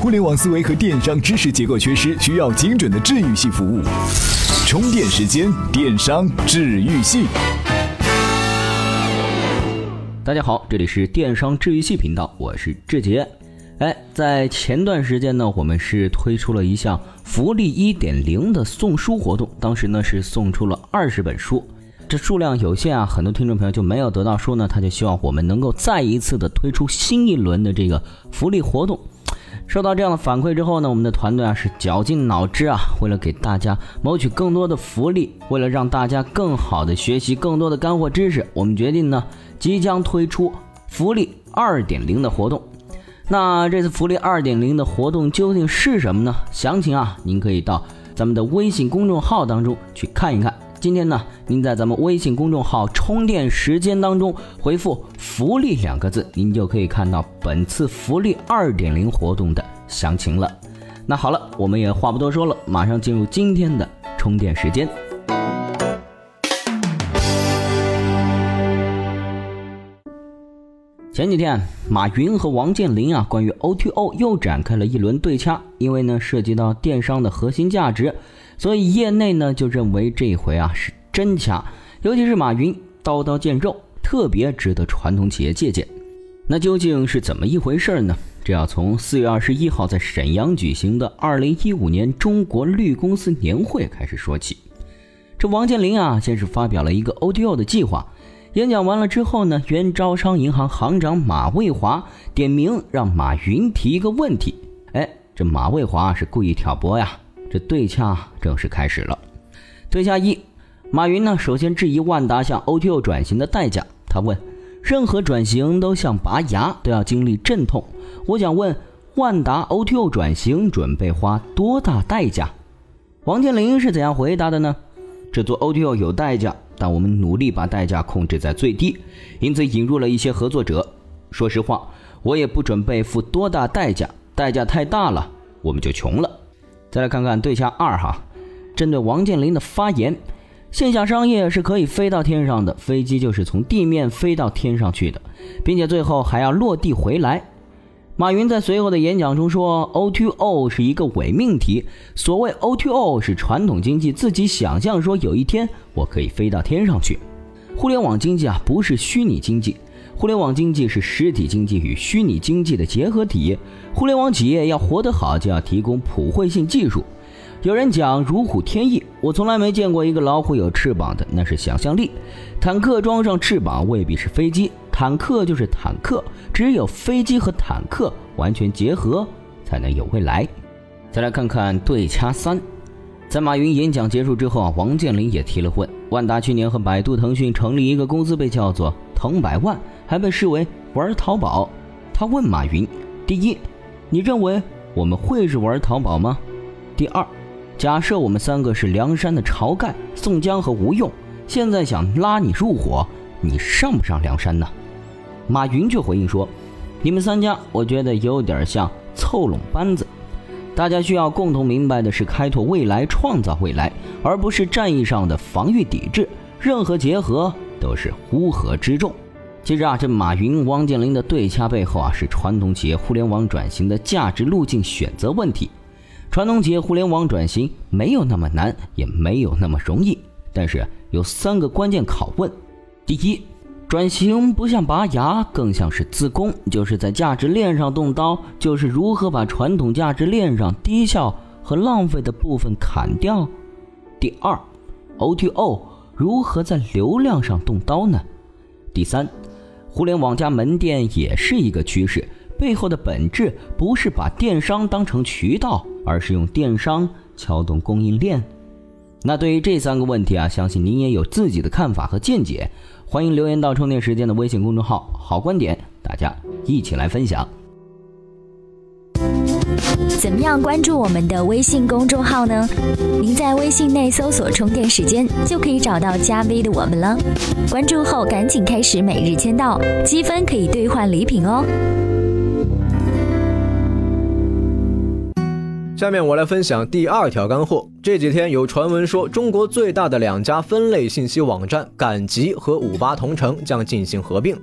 互联网思维和电商知识结构缺失，需要精准的治愈系服务。充电时间，电商治愈系。大家好，这里是电商治愈系频道，我是志杰。哎，在前段时间呢，我们是推出了一项福利一点零的送书活动，当时呢是送出了二十本书，这数量有限啊，很多听众朋友就没有得到书呢，他就希望我们能够再一次的推出新一轮的这个福利活动。收到这样的反馈之后呢，我们的团队啊是绞尽脑汁啊，为了给大家谋取更多的福利，为了让大家更好的学习更多的干货知识，我们决定呢即将推出福利二点零的活动。那这次福利二点零的活动究竟是什么呢？详情啊，您可以到咱们的微信公众号当中去看一看。今天呢，您在咱们微信公众号“充电时间”当中回复“福利”两个字，您就可以看到本次福利二点零活动的详情了。那好了，我们也话不多说了，马上进入今天的充电时间。前几天，马云和王健林啊，关于 O2O 又展开了一轮对掐。因为呢，涉及到电商的核心价值，所以业内呢就认为这回啊是真掐。尤其是马云刀刀见肉，特别值得传统企业借鉴。那究竟是怎么一回事呢？这要从四月二十一号在沈阳举行的二零一五年中国绿公司年会开始说起。这王健林啊，先是发表了一个 O2O 的计划。演讲完了之后呢，原招商银行行长马卫华点名让马云提一个问题。哎，这马卫华是故意挑拨呀。这对掐正式开始了。对掐一，马云呢首先质疑万达向 O T O 转型的代价。他问：任何转型都像拔牙，都要经历阵痛。我想问，万达 O T O 转型准备花多大代价？王健林是怎样回答的呢？这做 O T O 有代价。但我们努力把代价控制在最低，因此引入了一些合作者。说实话，我也不准备付多大代价，代价太大了，我们就穷了。再来看看对掐二哈，针对王健林的发言，线下商业是可以飞到天上的，飞机就是从地面飞到天上去的，并且最后还要落地回来。马云在随后的演讲中说：“O2O 是一个伪命题。所谓 O2O 是传统经济自己想象说有一天我可以飞到天上去。互联网经济啊，不是虚拟经济，互联网经济是实体经济与虚拟经济的结合体。互联网企业要活得好，就要提供普惠性技术。有人讲如虎添翼，我从来没见过一个老虎有翅膀的，那是想象力。坦克装上翅膀未必是飞机。”坦克就是坦克，只有飞机和坦克完全结合，才能有未来。再来看看对掐三，在马云演讲结束之后啊，王健林也提了婚：万达去年和百度、腾讯成立一个公司，被叫做腾百万，还被视为玩淘宝。他问马云：第一，你认为我们会是玩淘宝吗？第二，假设我们三个是梁山的晁盖、宋江和吴用，现在想拉你入伙，你上不上梁山呢？马云却回应说：“你们三家，我觉得有点像凑拢班子。大家需要共同明白的是，开拓未来、创造未来，而不是战役上的防御抵制。任何结合都是乌合之众。其实啊，这马云、汪建林的对掐背后啊，是传统企业互联网转型的价值路径选择问题。传统企业互联网转型没有那么难，也没有那么容易。但是有三个关键拷问：第一。”转型不像拔牙，更像是自宫，就是在价值链上动刀，就是如何把传统价值链上低效和浪费的部分砍掉。第二，O2O 如何在流量上动刀呢？第三，互联网加门店也是一个趋势，背后的本质不是把电商当成渠道，而是用电商撬动供应链。那对于这三个问题啊，相信您也有自己的看法和见解。欢迎留言到充电时间的微信公众号，好观点，大家一起来分享。怎么样关注我们的微信公众号呢？您在微信内搜索“充电时间”就可以找到加 V 的我们了。关注后赶紧开始每日签到，积分可以兑换礼品哦。下面我来分享第二条干货。这几天有传闻说，中国最大的两家分类信息网站赶集和五八同城将进行合并，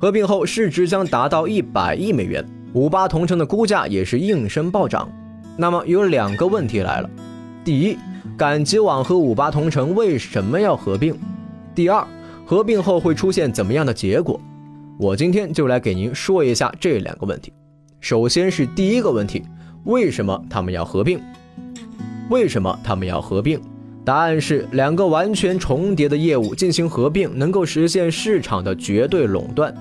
合并后市值将达到一百亿美元。五八同城的估价也是应声暴涨。那么有两个问题来了：第一，赶集网和五八同城为什么要合并？第二，合并后会出现怎么样的结果？我今天就来给您说一下这两个问题。首先是第一个问题，为什么他们要合并？为什么他们要合并？答案是两个完全重叠的业务进行合并，能够实现市场的绝对垄断。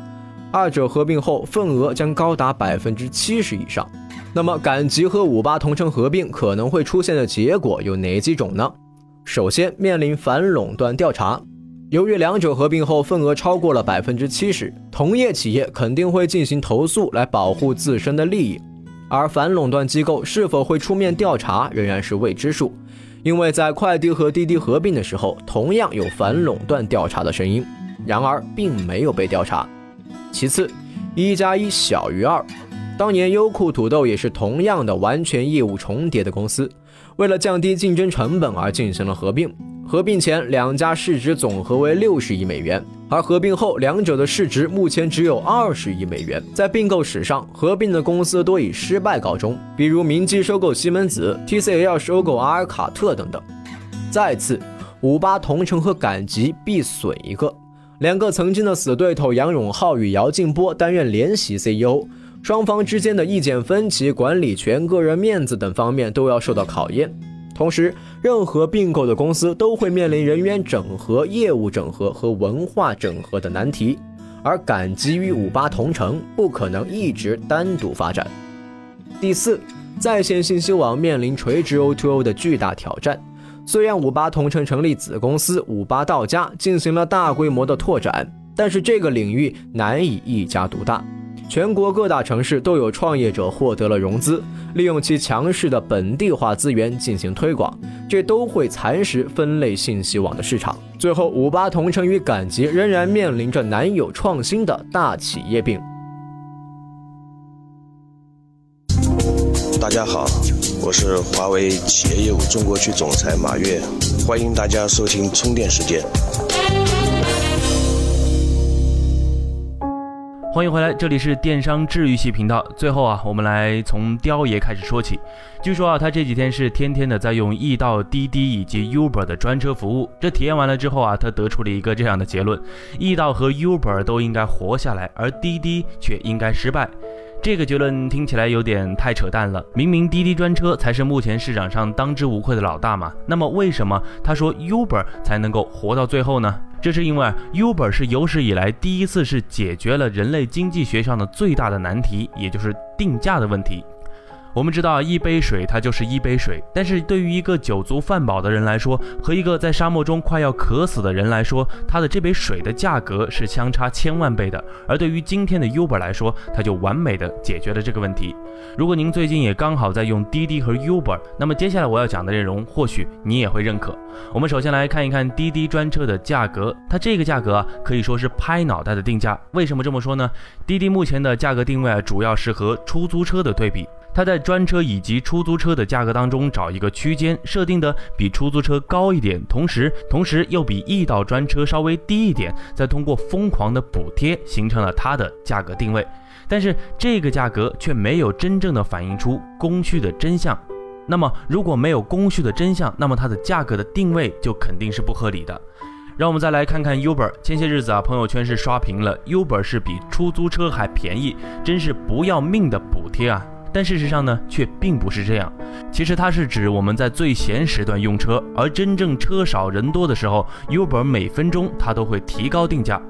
二者合并后，份额将高达百分之七十以上。那么，赶集和五八同城合并可能会出现的结果有哪几种呢？首先，面临反垄断调查。由于两者合并后份额超过了百分之七十，同业企业肯定会进行投诉来保护自身的利益，而反垄断机构是否会出面调查仍然是未知数。因为在快递和滴滴合并的时候，同样有反垄断调查的声音，然而并没有被调查。其次，一加一小于二，当年优酷土豆也是同样的完全业务重叠的公司，为了降低竞争成本而进行了合并。合并前，两家市值总和为六十亿美元，而合并后，两者的市值目前只有二十亿美元。在并购史上，合并的公司多以失败告终，比如明基收购西门子、TCL 收购阿尔卡特等等。再次，五八同城和赶集必损一个，两个曾经的死对头杨永浩与姚劲波担任联席 CEO，双方之间的意见分歧、管理权、个人面子等方面都要受到考验。同时，任何并购的公司都会面临人员整合、业务整合和文化整合的难题，而赶集与五八同城不可能一直单独发展。第四，在线信息网面临垂直 O2O 的巨大挑战。虽然五八同城成立子公司五八到家进行了大规模的拓展，但是这个领域难以一家独大。全国各大城市都有创业者获得了融资，利用其强势的本地化资源进行推广，这都会蚕食分类信息网的市场。最后，五八同城与赶集仍然面临着难有创新的大企业病。大家好，我是华为企业业务中国区总裁马跃，欢迎大家收听充电时间。欢迎回来，这里是电商治愈系频道。最后啊，我们来从雕爷开始说起。据说啊，他这几天是天天的在用易到、滴滴以及 Uber 的专车服务。这体验完了之后啊，他得出了一个这样的结论：易到和 Uber 都应该活下来，而滴滴却应该失败。这个结论听起来有点太扯淡了。明明滴滴专车才是目前市场上当之无愧的老大嘛，那么为什么他说 Uber 才能够活到最后呢？这是因为 Uber 是有史以来第一次是解决了人类经济学上的最大的难题，也就是定价的问题。我们知道一杯水它就是一杯水，但是对于一个酒足饭饱的人来说，和一个在沙漠中快要渴死的人来说，他的这杯水的价格是相差千万倍的。而对于今天的 Uber 来说，它就完美的解决了这个问题。如果您最近也刚好在用滴滴和 Uber，那么接下来我要讲的内容或许你也会认可。我们首先来看一看滴滴专车的价格，它这个价格啊可以说是拍脑袋的定价。为什么这么说呢？滴滴目前的价格定位啊主要是和出租车的对比。他在专车以及出租车的价格当中找一个区间，设定的比出租车高一点，同时同时又比易到专车稍微低一点，再通过疯狂的补贴形成了它的价格定位。但是这个价格却没有真正的反映出供需的真相。那么如果没有供需的真相，那么它的价格的定位就肯定是不合理的。让我们再来看看 Uber，前些日子啊，朋友圈是刷屏了，Uber 是比出租车还便宜，真是不要命的补贴啊！但事实上呢，却并不是这样。其实它是指我们在最闲时段用车，而真正车少人多的时候，Uber 每分钟它都会提高定价。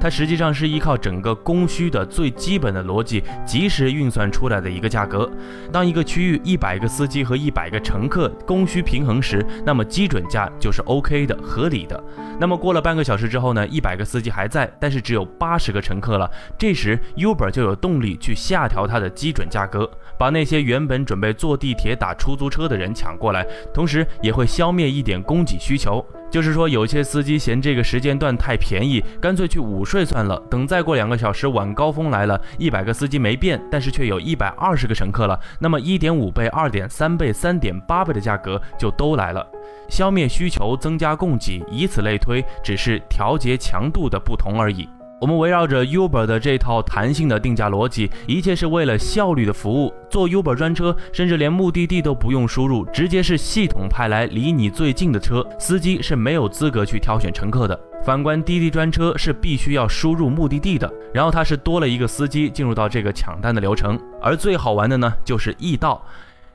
它实际上是依靠整个供需的最基本的逻辑，及时运算出来的一个价格。当一个区域一百个司机和一百个乘客供需平衡时，那么基准价就是 OK 的、合理的。那么过了半个小时之后呢，一百个司机还在，但是只有八十个乘客了，这时 Uber 就有动力去下调它的基准价格。把那些原本准备坐地铁打出租车的人抢过来，同时也会消灭一点供给需求。就是说，有些司机嫌这个时间段太便宜，干脆去午睡算了。等再过两个小时晚高峰来了，一百个司机没变，但是却有一百二十个乘客了，那么一点五倍、二点三倍、三点八倍的价格就都来了。消灭需求，增加供给，以此类推，只是调节强度的不同而已。我们围绕着 Uber 的这套弹性的定价逻辑，一切是为了效率的服务。坐 Uber 专车，甚至连目的地都不用输入，直接是系统派来离你最近的车，司机是没有资格去挑选乘客的。反观滴滴专车是必须要输入目的地的，然后它是多了一个司机进入到这个抢单的流程。而最好玩的呢，就是易到。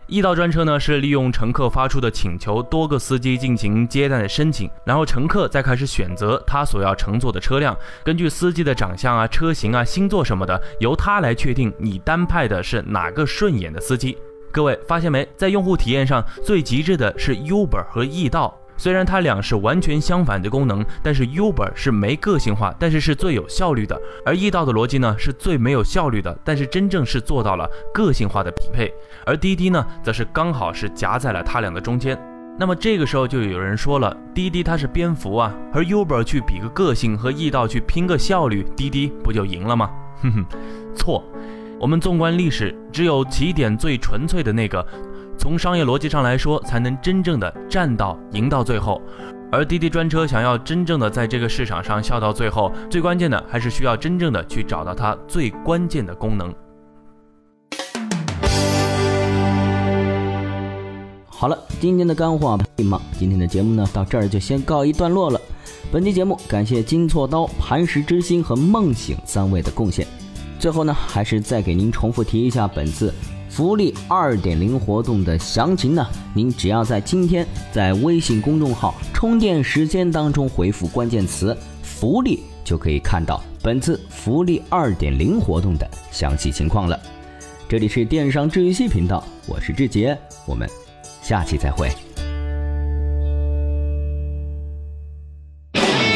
易到专车呢，是利用乘客发出的请求，多个司机进行接待的申请，然后乘客再开始选择他所要乘坐的车辆，根据司机的长相啊、车型啊、星座什么的，由他来确定你单派的是哪个顺眼的司机。各位发现没，在用户体验上最极致的是 Uber 和易到。虽然它俩是完全相反的功能，但是 Uber 是没个性化，但是是最有效率的；而易到的逻辑呢，是最没有效率的，但是真正是做到了个性化的匹配。而滴滴呢，则是刚好是夹在了它俩的中间。那么这个时候就有人说了，滴滴它是蝙蝠啊，而 Uber 去比个个性，和易到去拼个效率，滴滴不就赢了吗？哼哼，错。我们纵观历史，只有起点最纯粹的那个。从商业逻辑上来说，才能真正的站到赢到最后。而滴滴专车想要真正的在这个市场上笑到最后，最关键的还是需要真正的去找到它最关键的功能。好了，今天的干货吗？今天的节目呢，到这儿就先告一段落了。本期节目感谢金错刀、磐石之心和梦醒三位的贡献。最后呢，还是再给您重复提一下本次。福利二点零活动的详情呢？您只要在今天在微信公众号“充电时间”当中回复关键词“福利”，就可以看到本次福利二点零活动的详细情况了。这里是电商治愈系频道，我是志杰，我们下期再会。